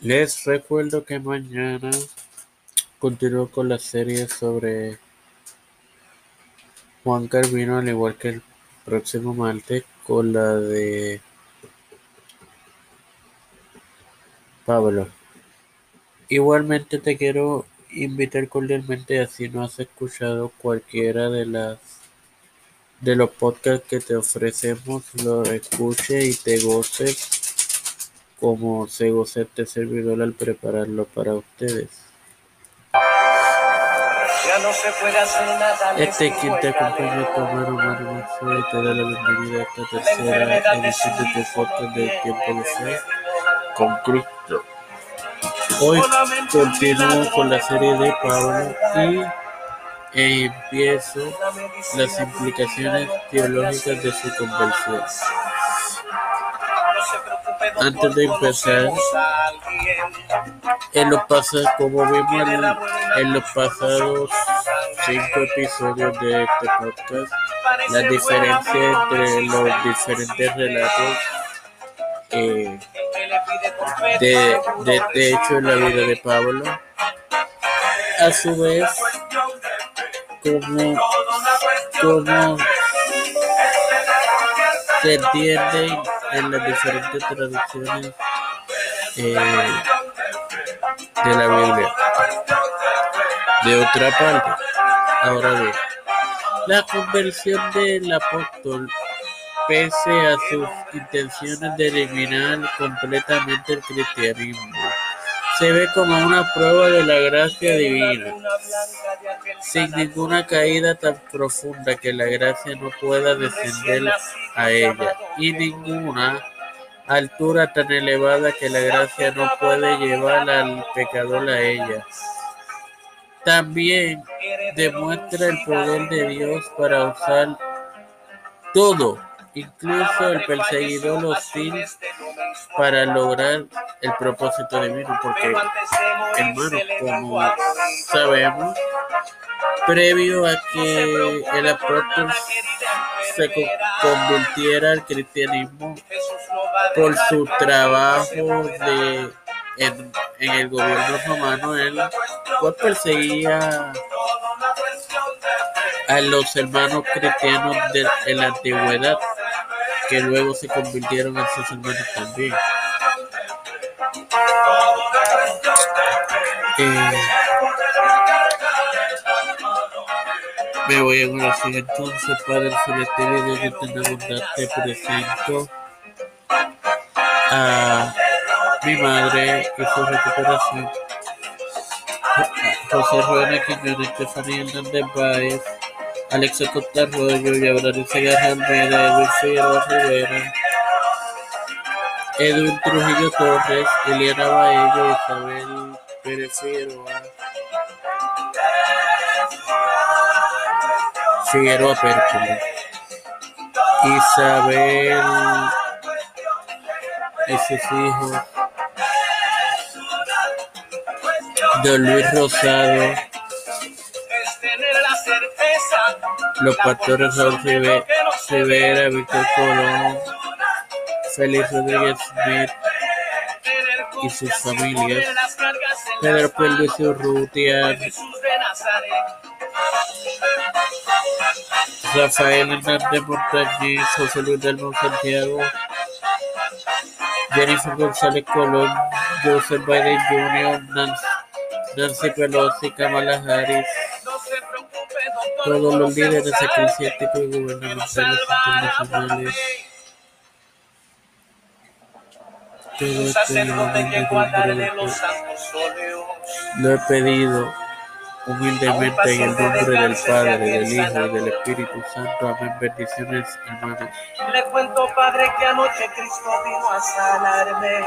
Les recuerdo que mañana continúo con la serie sobre Juan Carvino, al igual que el próximo martes con la de Pablo. Igualmente te quiero invitar cordialmente a si no has escuchado cualquiera de las de los podcasts que te ofrecemos, lo escuche y te goces como se goza este servidor al prepararlo para ustedes. Este quien te acompaña tu hermano y te da la bienvenida a esta tercera edición de tu podcast de Tiempo de Fe con Cristo. Hoy continúo con la serie de Pablo y e empiezo las implicaciones teológicas de su conversión. Antes de empezar, en como vimos en, los pasados cinco episodios de este podcast, la diferencia entre los diferentes relatos eh, de, de este hecho en la vida de Pablo, a su vez, como, como se entiende en las diferentes traducciones eh, de la Biblia. De otra parte, ahora bien, la conversión del apóstol, pese a sus intenciones de eliminar completamente el cristianismo, se ve como una prueba de la gracia divina, sin ninguna caída tan profunda que la gracia no pueda descender a ella, y ninguna altura tan elevada que la gracia no puede llevar al pecador a ella. También demuestra el poder de Dios para usar todo incluso el perseguidor hostil para lograr el propósito divino, porque hermano, como sabemos, previo a que el apóstol se convirtiera al cristianismo por su trabajo de en, el gobierno romano, él pues perseguía a los hermanos cristianos de, la antigüedad que luego se convirtieron en sus hermanos también. Me voy a oración entonces, Padre Celestial, de eterna bondad, te presento a mi madre y su recuperación. José Rueda Quiñones, Estefanía Hernández Báez, Alexa Costa Arroyo, Yabrani Segarra Almeida, Edwin Figueroa Rivera, Edwin Trujillo Torres, Eliana Baello, Isabel Pérez Figueroa, Figueroa Pérez, Isabel y sus hijos, Don Luis Rosado, los pastores Raúl Rivera, Víctor Colón, Félix Rodríguez Smith y sus familias, Pedro Pérez Urrutia, Rafael Hernández Montañez, José Luis del Santiago, Jennifer González Colón, Joseph Biden Jr., Nancy Pelosi, Kamala Harris, todos los líderes eclesiásticos y gubernamentales internacionales. Todo esto en nombre Lo he pedido humildemente en el nombre del Padre, del Hijo y del Espíritu Santo. Amén. Bendiciones, hermanos. Le cuento, Padre, que anoche Cristo vino a sanarme.